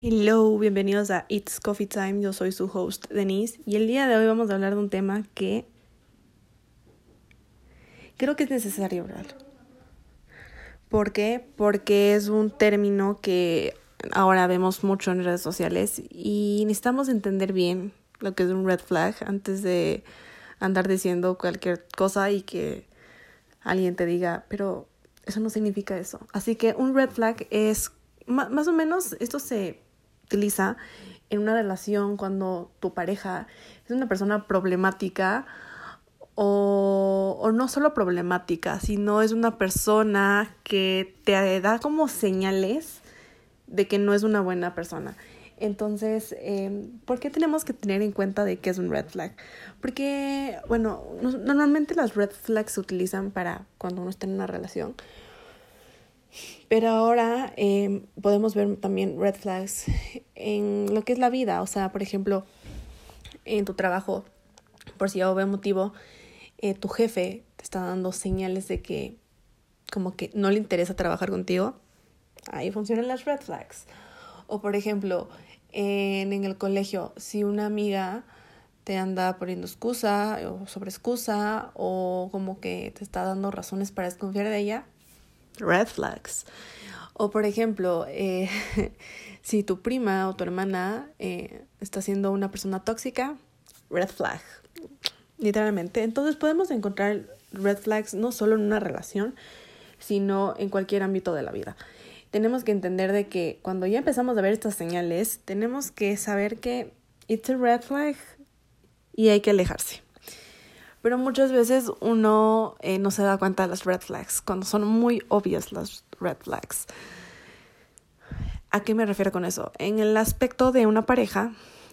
Hello, bienvenidos a It's Coffee Time. Yo soy su host Denise y el día de hoy vamos a hablar de un tema que creo que es necesario hablar. ¿Por qué? Porque es un término que ahora vemos mucho en redes sociales y necesitamos entender bien lo que es un red flag antes de andar diciendo cualquier cosa y que alguien te diga, pero eso no significa eso. Así que un red flag es más o menos esto se utiliza en una relación cuando tu pareja es una persona problemática o, no solo problemática, sino es una persona que te da como señales de que no es una buena persona. Entonces, eh, ¿por qué tenemos que tener en cuenta de que es un red flag? Porque, bueno, no, normalmente las red flags se utilizan para cuando uno está en una relación, pero ahora eh, podemos ver también red flags en lo que es la vida. O sea, por ejemplo, en tu trabajo, por si algún motivo, eh, tu jefe te está dando señales de que como que no le interesa trabajar contigo. Ahí funcionan las red flags. O por ejemplo, en, en el colegio, si una amiga te anda poniendo excusa o sobre excusa o como que te está dando razones para desconfiar de ella, red flags. O por ejemplo, eh, si tu prima o tu hermana eh, está siendo una persona tóxica, red flag, literalmente. Entonces podemos encontrar red flags no solo en una relación, sino en cualquier ámbito de la vida. Tenemos que entender de que cuando ya empezamos a ver estas señales, tenemos que saber que it's a red flag y hay que alejarse. Pero muchas veces uno eh, no se da cuenta de las red flags, cuando son muy obvias las red flags. ¿A qué me refiero con eso? En el aspecto de una pareja,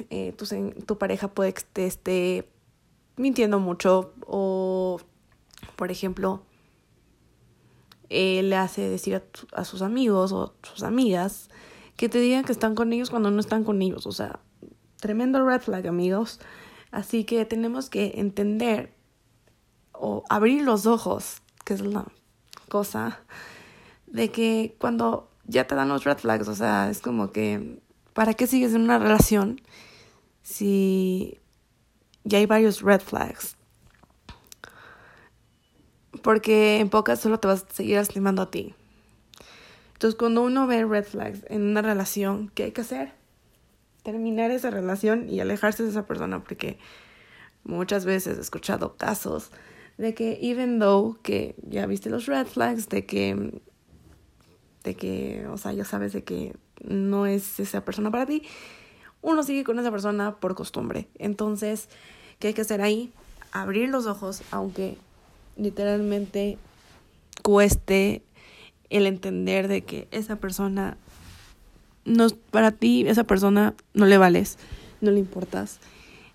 eh, tu, tu pareja puede que te esté mintiendo mucho o, por ejemplo, eh, le hace decir a, a, sus amigos o sus amigas que te digan que están con ellos cuando no están con ellos. O sea, tremendo red flag, amigos. Así que tenemos que entender o abrir los ojos, que es la cosa, de que cuando ya te dan los red flags, o sea, es como que, ¿para qué sigues en una relación si ya hay varios red flags? Porque en pocas solo te vas a seguir lastimando a ti. Entonces, cuando uno ve red flags en una relación, ¿qué hay que hacer? Terminar esa relación y alejarse de esa persona, porque muchas veces he escuchado casos de que even though que ya viste los red flags de que de que, o sea, ya sabes de que no es esa persona para ti, uno sigue con esa persona por costumbre. Entonces, ¿qué hay que hacer ahí? Abrir los ojos, aunque literalmente cueste el entender de que esa persona no es para ti, esa persona no le vales, no le importas.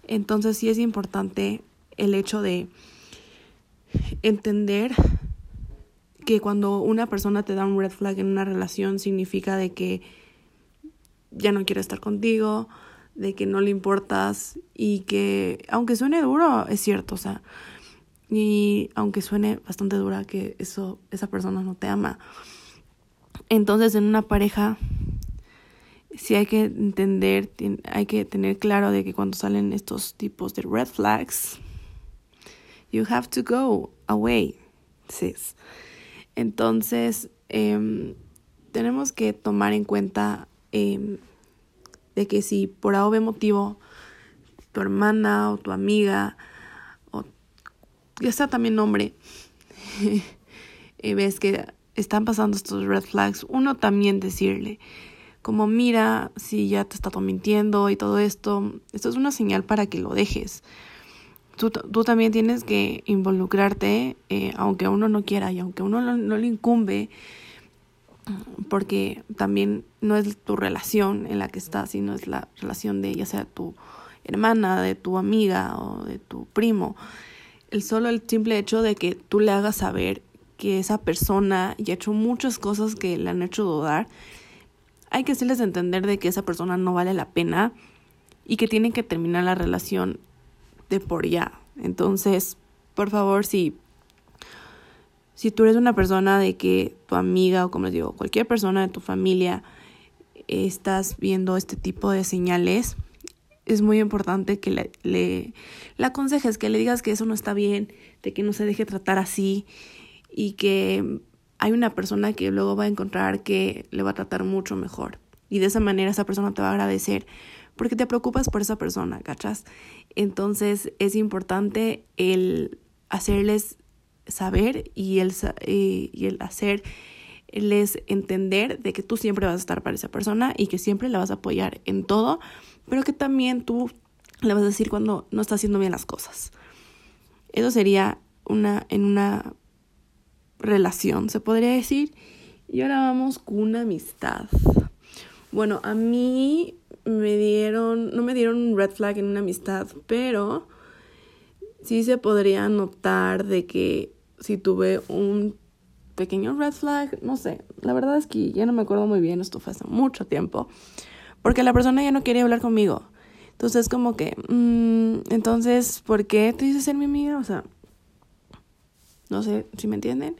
Entonces sí es importante el hecho de entender que cuando una persona te da un red flag en una relación significa de que ya no quiere estar contigo, de que no le importas y que aunque suene duro es cierto, o sea, y aunque suene bastante dura que eso esa persona no te ama. Entonces en una pareja sí hay que entender, hay que tener claro de que cuando salen estos tipos de red flags You have to go away, sis. Entonces, eh, tenemos que tomar en cuenta eh, de que si por algún motivo tu hermana o tu amiga o ya sea también hombre y ves que están pasando estos red flags, uno también decirle como mira si ya te está mintiendo y todo esto, esto es una señal para que lo dejes tú, también tienes que involucrarte, eh, aunque uno no quiera y aunque uno no, no le incumbe, porque también no es tu relación en la que estás, sino es la relación de ya sea tu hermana, de tu amiga o de tu primo. El solo el simple hecho de que tú le hagas saber que esa persona ya ha hecho muchas cosas que le han hecho dudar, hay que hacerles entender de que esa persona no vale la pena y que tienen que terminar la relación de por ya. Entonces, por favor, si, si tú eres una persona de que tu amiga o como les digo, cualquier persona de tu familia estás viendo este tipo de señales, es muy importante que le, le, le aconsejes, que le digas que eso no está bien, de que no se deje tratar así y que hay una persona que luego va a encontrar que le va a tratar mucho mejor. Y de esa manera esa persona te va a agradecer porque te preocupas por esa persona, ¿cachas? Entonces es importante el hacerles saber y el, y el hacerles entender de que tú siempre vas a estar para esa persona y que siempre la vas a apoyar en todo, pero que también tú le vas a decir cuando no está haciendo bien las cosas. Eso sería una en una relación, se podría decir. Y ahora vamos con una amistad. Bueno, a mí me dieron, no me dieron un red flag en una amistad, pero sí se podría notar de que si tuve un pequeño red flag, no sé, la verdad es que ya no me acuerdo muy bien, esto fue hace mucho tiempo, porque la persona ya no quería hablar conmigo. Entonces como que, mm, entonces, ¿por qué te dices ser mi amiga? O sea, no sé si me entienden.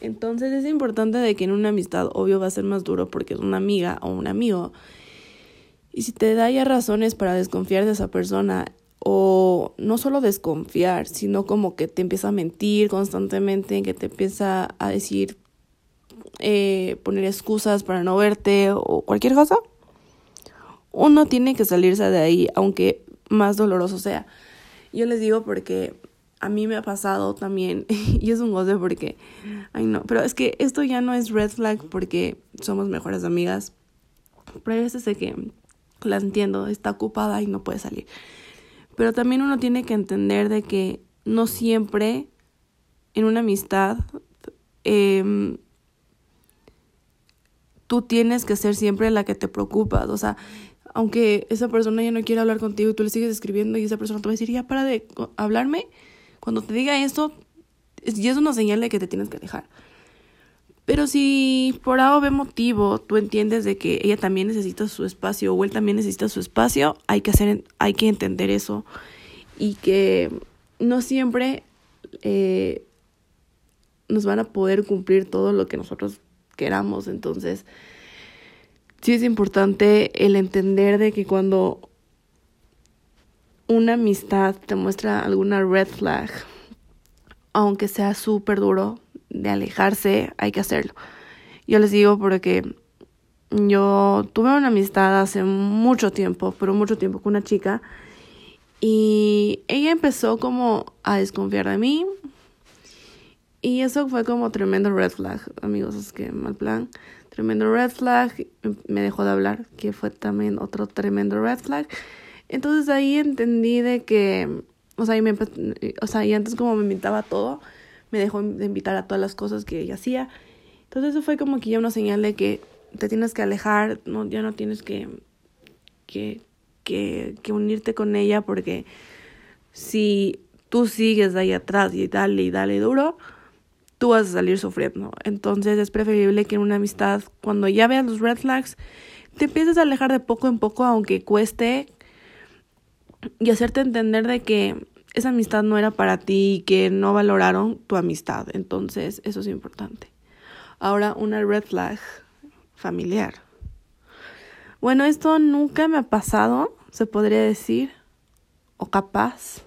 Entonces es importante de que en una amistad, obvio, va a ser más duro porque es una amiga o un amigo. Y si te da ya razones para desconfiar de esa persona, o no solo desconfiar, sino como que te empieza a mentir constantemente, que te empieza a decir, eh, poner excusas para no verte o cualquier cosa, uno tiene que salirse de ahí, aunque más doloroso sea. Yo les digo porque a mí me ha pasado también, y es un goce porque, ay no, pero es que esto ya no es red flag porque somos mejores amigas, pero hay veces de que la entiendo, está ocupada y no puede salir. Pero también uno tiene que entender de que no siempre en una amistad eh, tú tienes que ser siempre la que te preocupas, o sea, aunque esa persona ya no quiere hablar contigo y tú le sigues escribiendo y esa persona te va a decir, ya para de hablarme, cuando te diga esto, ya es una señal de que te tienes que dejar. Pero si por A o motivo tú entiendes de que ella también necesita su espacio o él también necesita su espacio, hay que hacer, hay que entender eso y que no siempre eh, nos van a poder cumplir todo lo que nosotros queramos. Entonces, sí es importante el entender de que cuando una amistad te muestra alguna red flag, aunque sea súper duro de alejarse, hay que hacerlo. Yo les digo porque yo tuve una amistad hace mucho tiempo, pero mucho tiempo con una chica y ella empezó como a desconfiar de mí y eso fue como tremendo red flag, amigos, es que mal plan. Tremendo red flag, me dejó de hablar, que fue también otro tremendo red flag. Entonces ahí entendí de que, o sea, y me, o sea, y antes como me invitaba todo, me dejó de invitar a todas las cosas que ella hacía. Entonces eso fue como que ya una señal de que te tienes que alejar, no, ya no tienes que, que, que, que unirte con ella porque si tú sigues ahí atrás y dale y dale duro, tú vas a salir sufriendo. Entonces es preferible que en una amistad, cuando ya veas los red flags, te empieces a alejar de poco en poco, aunque cueste y hacerte entender de que esa amistad no era para ti y que no valoraron tu amistad. Entonces, eso es importante. Ahora, una red flag familiar. Bueno, esto nunca me ha pasado, se podría decir, o capaz.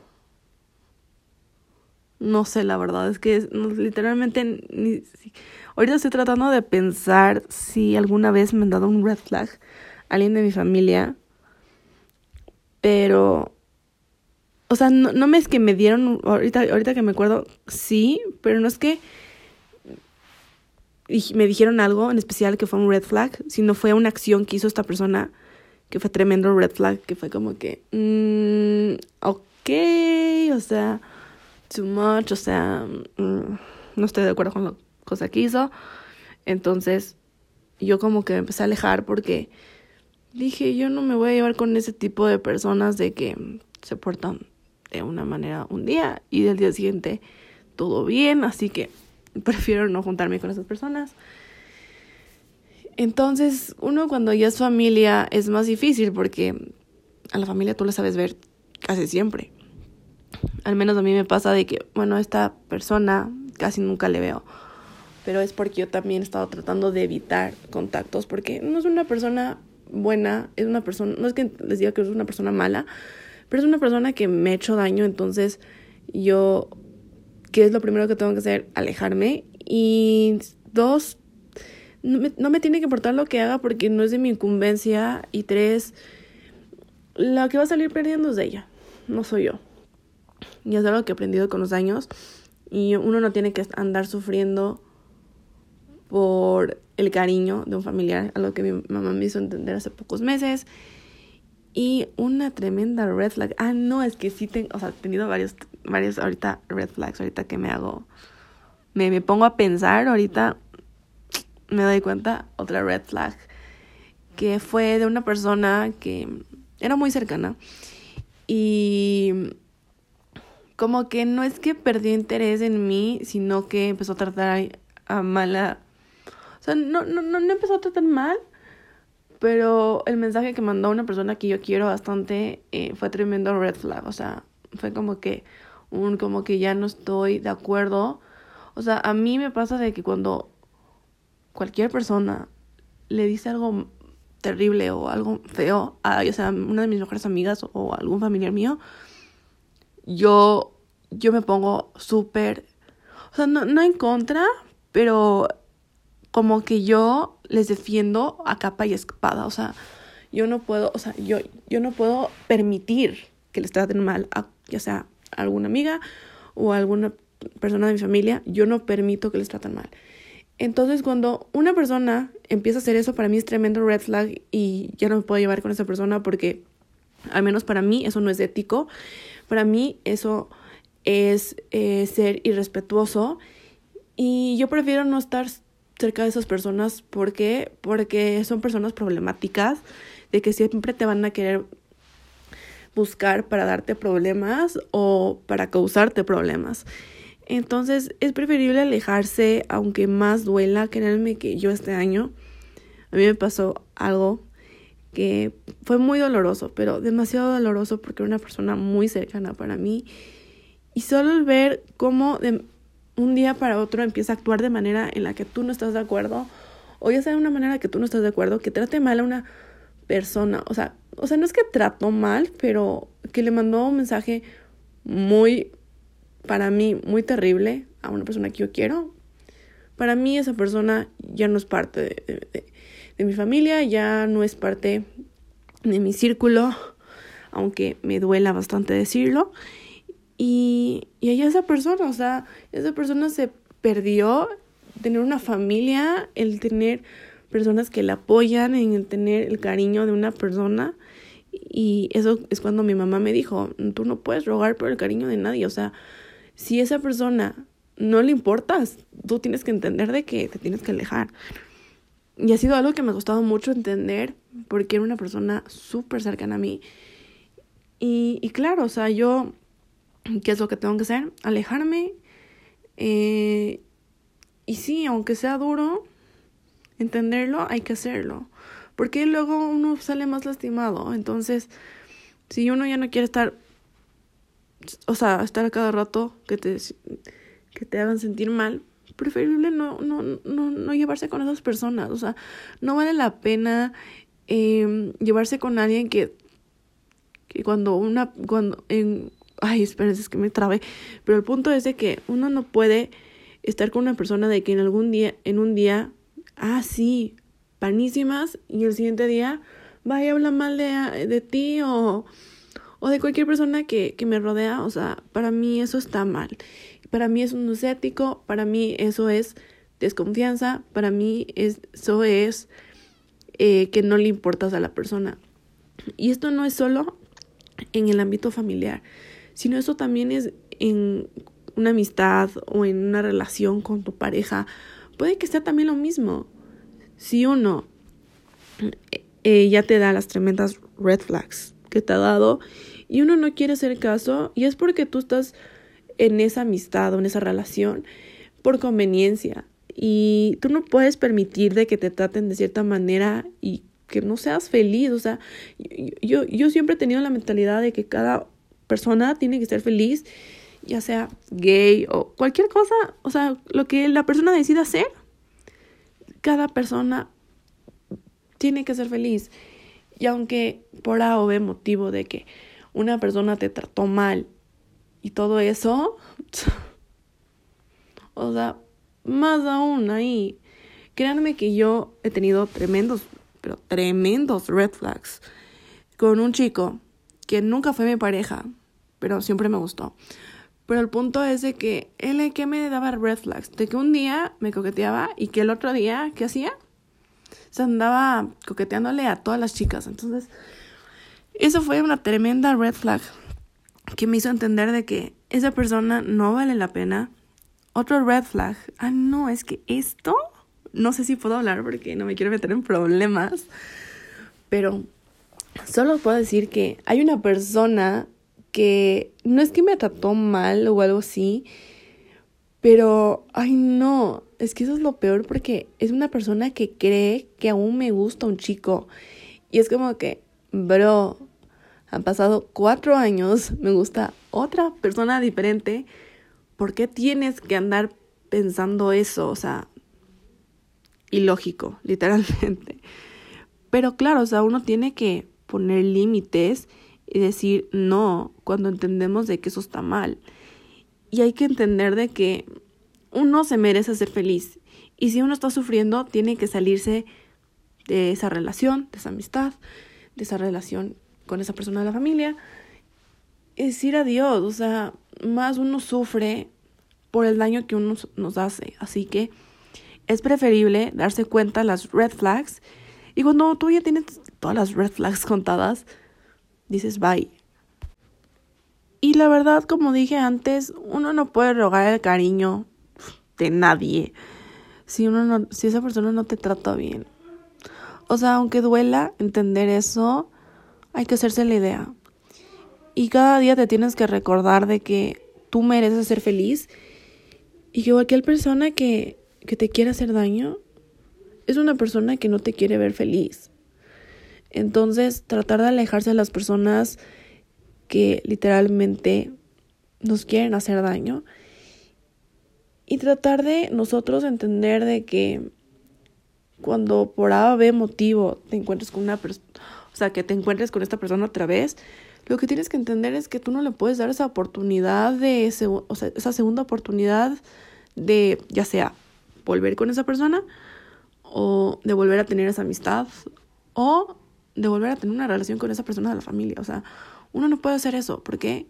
No sé, la verdad, es que literalmente ni, ahorita estoy tratando de pensar si alguna vez me han dado un red flag alguien de mi familia pero, o sea, no, no me es que me dieron, ahorita, ahorita que me acuerdo, sí, pero no es que me dijeron algo en especial que fue un red flag, sino fue una acción que hizo esta persona que fue tremendo red flag, que fue como que, mmm, ok, o sea, too much, o sea, mm, no estoy de acuerdo con la cosa que hizo. Entonces, yo como que me empecé a alejar porque dije, yo no me voy a llevar con ese tipo de personas de que se portan de una manera un día y del día siguiente todo bien, así que prefiero no juntarme con esas personas. Entonces, uno cuando ya es familia es más difícil porque a la familia tú la sabes ver casi siempre. Al menos a mí me pasa de que, bueno, esta persona casi nunca le veo. Pero es porque yo también he estado tratando de evitar contactos porque no es una persona buena, es una persona, no es que les diga que es una persona mala, pero es una persona que me ha hecho daño, entonces yo, ¿qué es lo primero que tengo que hacer? Alejarme. Y dos, no me, no me tiene que importar lo que haga porque no es de mi incumbencia. Y tres, la que va a salir perdiendo es de ella, no soy yo. Y es algo que he aprendido con los años. Y uno no tiene que andar sufriendo por el cariño de un familiar, algo que mi mamá me hizo entender hace pocos meses. Y una tremenda red flag. Ah, no, es que sí tengo, o sea, he tenido varios, varios ahorita red flags, ahorita que me hago, me, me pongo a pensar, ahorita me doy cuenta, otra red flag, que fue de una persona que era muy cercana. Y como que no es que perdió interés en mí, sino que empezó a tratar a, mala. O sea, no, no, no, no empezó a tratar mal, pero el mensaje que mandó una persona que yo quiero bastante eh, fue tremendo red flag. O sea, fue como que un como que ya no estoy de acuerdo. O sea, a mí me pasa de que cuando cualquier persona le dice algo terrible o algo feo a ya sea una de mis mejores amigas o algún familiar mío, yo, yo me pongo súper, o sea, no, no en contra, pero como que yo les defiendo a capa y espada, o sea, yo no puedo, o sea, yo, yo no puedo permitir que les traten mal a ya sea a alguna amiga o a alguna persona de mi familia, yo no permito que les traten mal. Entonces, cuando una persona empieza a hacer eso, para mí es tremendo red flag y ya no me puedo llevar con esa persona porque, al menos para mí, eso no es ético. Para mí, eso es eh, ser irrespetuoso y yo prefiero no estar cerca de esas personas. ¿Por qué? Porque son personas problemáticas, de que siempre te van a querer buscar para darte problemas o para causarte problemas. Entonces es preferible alejarse, aunque más duela. Créanme que yo este año, a mí me pasó algo que fue muy doloroso, pero demasiado doloroso porque era una persona muy cercana para mí. Y solo el ver cómo un día para otro empieza a actuar de manera en la que tú no estás de acuerdo, o ya sea de una manera que tú no estás de acuerdo, que trate mal a una persona, o sea, o sea, no es que trató mal, pero que le mandó un mensaje muy para mí muy terrible a una persona que yo quiero, para mí esa persona ya no es parte de, de, mi familia, ya no es parte de mi círculo, aunque me duela bastante decirlo. Y, y ella esa persona, o sea, esa persona se perdió tener una familia, el tener personas que la apoyan, en el tener el cariño de una persona. Y eso es cuando mi mamá me dijo, tú no puedes rogar por el cariño de nadie, o sea, si esa persona no le importas, tú tienes que entender de que te tienes que alejar. Y ha sido algo que me ha costado mucho entender porque era una persona súper cercana a mí. Y, y, claro, o sea, yo, ¿qué es lo que tengo que hacer? Alejarme. Eh, y sí, aunque sea duro, entenderlo, hay que hacerlo. Porque luego uno sale más lastimado. Entonces, si uno ya no quiere estar o sea, estar cada rato que te, que te hagan sentir mal, preferible no, no, no, no llevarse con esas personas. O sea, no vale la pena eh, llevarse con alguien que, que cuando una, cuando en, ay, espérense, es que me trabé, pero el punto es de que uno no puede estar con una persona de que en algún día, en un día, ah, sí, panísimas, y el siguiente día, vaya, habla mal de, de ti o o de cualquier persona que, que me rodea, o sea, para mí eso está mal. Para mí eso no es ético, para mí eso es desconfianza, para mí eso es eh, que no le importas a la persona. Y esto no es solo en el ámbito familiar, sino eso también es en una amistad o en una relación con tu pareja. Puede que sea también lo mismo. Si uno ya te da las tremendas red flags que te ha dado y uno no quiere hacer caso y es porque tú estás en esa amistad o en esa relación por conveniencia y tú no puedes permitir de que te traten de cierta manera y que no seas feliz, o sea, yo, yo siempre he tenido la mentalidad de que cada persona tiene que ser feliz, ya sea gay o cualquier cosa, o sea, lo que la persona decida hacer, cada persona tiene que ser feliz. Y aunque por A o B motivo de que una persona te trató mal y todo eso, o sea, más aún ahí, créanme que yo he tenido tremendos, pero tremendos red flags con un chico que nunca fue mi pareja, pero siempre me gustó. Pero el punto es de que él que me daba red flags, de que un día me coqueteaba y que el otro día, ¿qué hacía? Se andaba coqueteándole a todas las chicas. Entonces, eso fue una tremenda red flag que me hizo entender de que esa persona no vale la pena. Otro red flag, ah, no, es que esto, no sé si puedo hablar porque no me quiero meter en problemas, pero solo puedo decir que hay una persona que no es que me trató mal o algo así, pero, ay no, es que eso es lo peor porque es una persona que cree que aún me gusta un chico. Y es como que, bro, han pasado cuatro años, me gusta otra persona diferente. ¿Por qué tienes que andar pensando eso? O sea, ilógico, literalmente. Pero claro, o sea, uno tiene que poner límites y decir no cuando entendemos de que eso está mal. Y hay que entender de que uno se merece ser feliz. Y si uno está sufriendo, tiene que salirse de esa relación, de esa amistad, de esa relación con esa persona de la familia. Y decir adiós. O sea, más uno sufre por el daño que uno nos hace. Así que es preferible darse cuenta las red flags. Y cuando tú ya tienes todas las red flags contadas, dices bye. Y la verdad, como dije antes, uno no puede rogar el cariño de nadie si uno no, si esa persona no te trata bien. O sea, aunque duela entender eso, hay que hacerse la idea. Y cada día te tienes que recordar de que tú mereces ser feliz y que cualquier persona que, que te quiera hacer daño es una persona que no te quiere ver feliz. Entonces, tratar de alejarse de las personas que literalmente nos quieren hacer daño y tratar de nosotros entender de que cuando por A o B motivo te encuentres con una persona, o sea, que te encuentres con esta persona otra vez, lo que tienes que entender es que tú no le puedes dar esa oportunidad de, o sea, esa segunda oportunidad de, ya sea, volver con esa persona o de volver a tener esa amistad o de volver a tener una relación con esa persona de la familia. O sea, uno no puede hacer eso. ¿Por qué?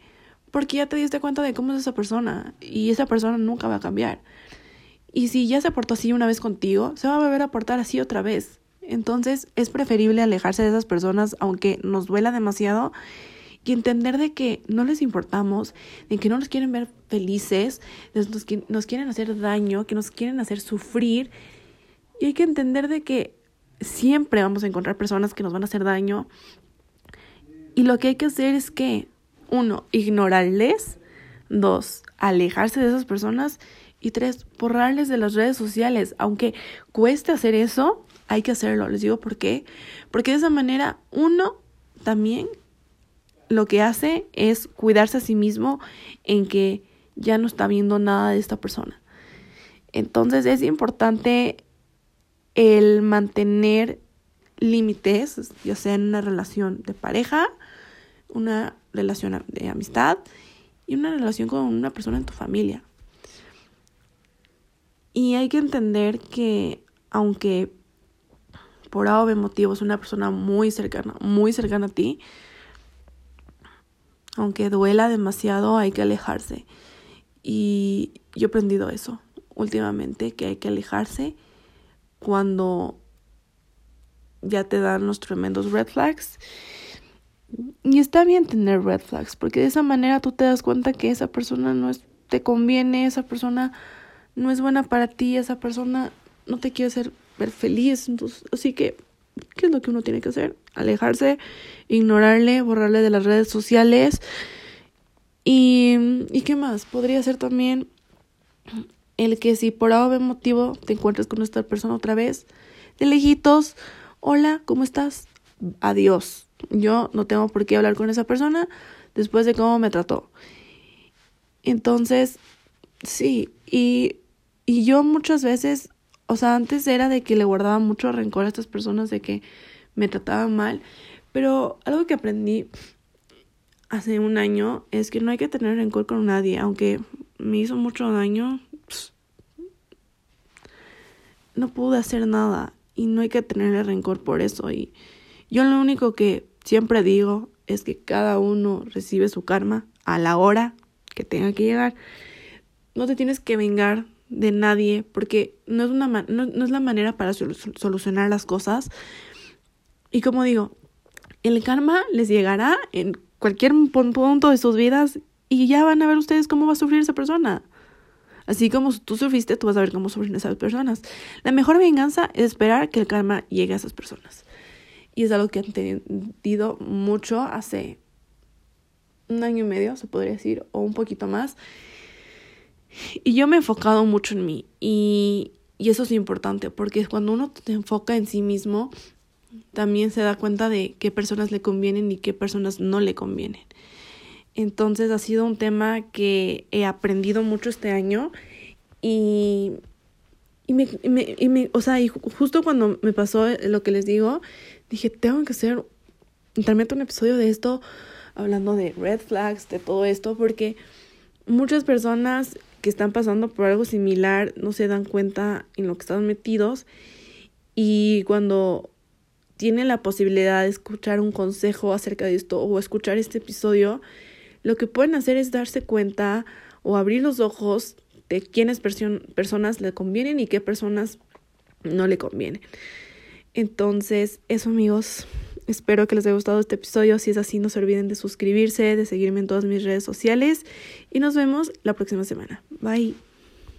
Porque ya te diste cuenta de cómo es esa persona y esa persona nunca va a cambiar. Y si ya se portó así una vez contigo, se va a volver a portar así otra vez. Entonces es preferible alejarse de esas personas aunque nos duela demasiado y entender de que no les importamos, de que no nos quieren ver felices, nos, nos quieren hacer daño, que nos quieren hacer sufrir. Y hay que entender de que siempre vamos a encontrar personas que nos van a hacer daño. Y lo que hay que hacer es que, uno, ignorarles, dos, alejarse de esas personas y tres, borrarles de las redes sociales. Aunque cueste hacer eso, hay que hacerlo. Les digo por qué. Porque de esa manera, uno también lo que hace es cuidarse a sí mismo en que ya no está viendo nada de esta persona. Entonces es importante el mantener límites, ya sea en una relación de pareja, una relación de amistad y una relación con una persona en tu familia. Y hay que entender que aunque por A o B motivo es una persona muy cercana, muy cercana a ti, aunque duela demasiado, hay que alejarse. Y yo he aprendido eso últimamente, que hay que alejarse cuando ya te dan los tremendos red flags. Y está bien tener red flags, porque de esa manera tú te das cuenta que esa persona no es, te conviene, esa persona no es buena para ti, esa persona no te quiere hacer ver feliz. Así que, ¿qué es lo que uno tiene que hacer? Alejarse, ignorarle, borrarle de las redes sociales. Y, ¿y qué más? Podría ser también el que si por algún motivo te encuentras con esta persona otra vez, de lejitos, hola, ¿cómo estás? Adiós. Yo no tengo por qué hablar con esa persona después de cómo me trató. Entonces, sí, y, y yo muchas veces, o sea, antes era de que le guardaba mucho rencor a estas personas de que me trataban mal, Pero algo que aprendí hace un año es que no hay que tener rencor con nadie, aunque me hizo mucho daño. No pude hacer nada y no hay que tenerle rencor por eso. Y yo lo único que siempre digo es que cada uno recibe su karma a la hora que tenga que llegar. No te tienes que vengar de nadie porque no es, una no, no es la manera para solucionar las cosas. Y como digo, el karma les llegará en cualquier punto de sus vidas y ya van a ver ustedes cómo va a sufrir esa persona. Así como tú sufriste, tú vas a ver cómo sufren esas personas. La mejor venganza es esperar que el karma llegue a esas personas. Y es algo que he entendido mucho hace un año y medio, se podría decir, o un poquito más. Y yo me he enfocado mucho en mí. Y, y eso es importante, porque cuando uno te enfoca en sí mismo, también se da cuenta de qué personas le convienen y qué personas no le convienen. Entonces ha sido un tema que he aprendido mucho este año y, y, me, y me, o sea, y justo cuando me pasó lo que les digo, dije, tengo que hacer, realmente un episodio de esto, hablando de red flags, de todo esto, porque muchas personas que están pasando por algo similar no se dan cuenta en lo que están metidos y cuando tienen la posibilidad de escuchar un consejo acerca de esto o escuchar este episodio, lo que pueden hacer es darse cuenta o abrir los ojos de quiénes personas le convienen y qué personas no le convienen. Entonces, eso amigos, espero que les haya gustado este episodio. Si es así, no se olviden de suscribirse, de seguirme en todas mis redes sociales y nos vemos la próxima semana. Bye.